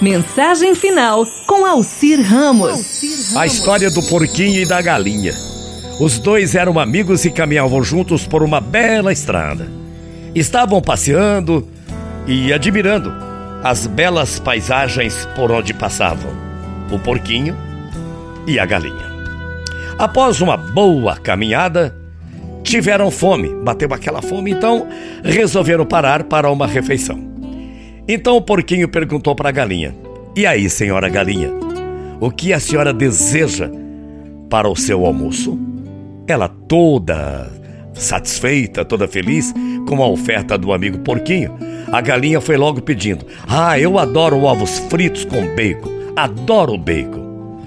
Mensagem final com Alcir Ramos. A história do porquinho e da galinha. Os dois eram amigos e caminhavam juntos por uma bela estrada. Estavam passeando e admirando as belas paisagens por onde passavam o porquinho e a galinha. Após uma boa caminhada, tiveram fome, bateu aquela fome, então resolveram parar para uma refeição. Então o porquinho perguntou para a galinha: E aí, senhora galinha, o que a senhora deseja para o seu almoço? Ela toda satisfeita, toda feliz com a oferta do amigo porquinho, a galinha foi logo pedindo: Ah, eu adoro ovos fritos com bacon, adoro bacon.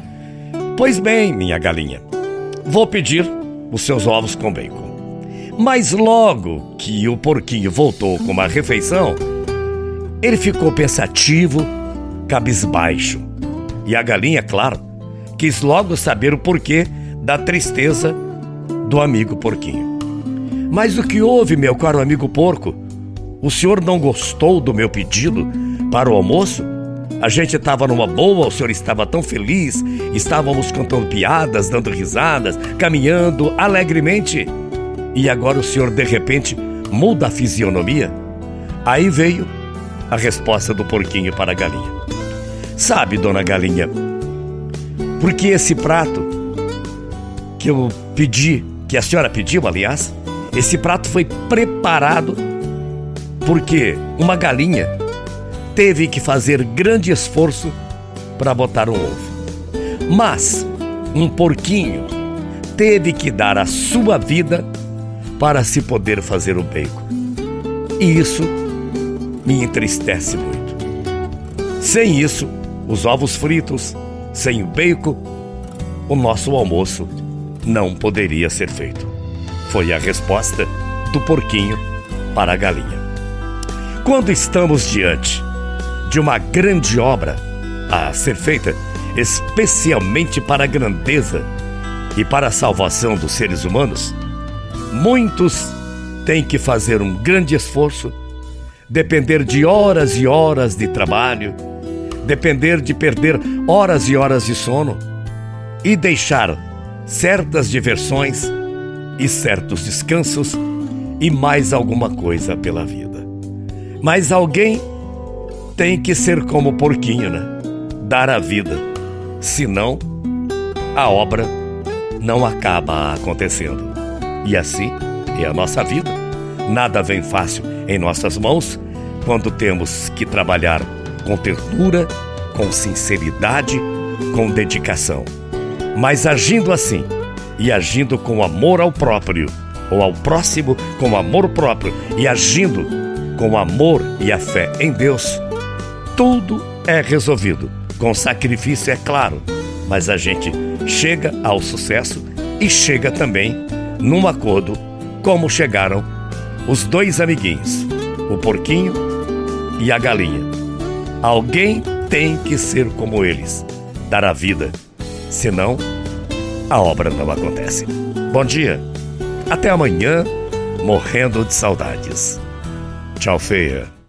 Pois bem, minha galinha, vou pedir os seus ovos com bacon. Mas logo que o porquinho voltou com uma refeição, ele ficou pensativo, cabisbaixo. E a galinha, claro, quis logo saber o porquê da tristeza do amigo porquinho. Mas o que houve, meu caro amigo porco? O senhor não gostou do meu pedido para o almoço? A gente estava numa boa, o senhor estava tão feliz, estávamos contando piadas, dando risadas, caminhando alegremente. E agora o senhor de repente muda a fisionomia? Aí veio a resposta do porquinho para a galinha. Sabe, dona galinha, porque esse prato que eu pedi, que a senhora pediu, aliás, esse prato foi preparado porque uma galinha teve que fazer grande esforço para botar um ovo. Mas um porquinho teve que dar a sua vida para se poder fazer o bacon. E isso me entristece muito. Sem isso, os ovos fritos, sem o bacon, o nosso almoço não poderia ser feito. Foi a resposta do porquinho para a galinha. Quando estamos diante de uma grande obra a ser feita especialmente para a grandeza e para a salvação dos seres humanos, muitos têm que fazer um grande esforço depender de horas e horas de trabalho, depender de perder horas e horas de sono e deixar certas diversões e certos descansos e mais alguma coisa pela vida. Mas alguém tem que ser como o porquinho, né? Dar a vida. Senão, a obra não acaba acontecendo. E assim é a nossa vida. Nada vem fácil em nossas mãos quando temos que trabalhar com ternura, com sinceridade, com dedicação. Mas agindo assim e agindo com amor ao próprio, ou ao próximo com amor próprio e agindo com amor e a fé em Deus, tudo é resolvido. Com sacrifício, é claro, mas a gente chega ao sucesso e chega também num acordo, como chegaram os dois amiguinhos, o porquinho e a galinha. Alguém tem que ser como eles, dar a vida, senão a obra não acontece. Bom dia, até amanhã, morrendo de saudades. Tchau, feia.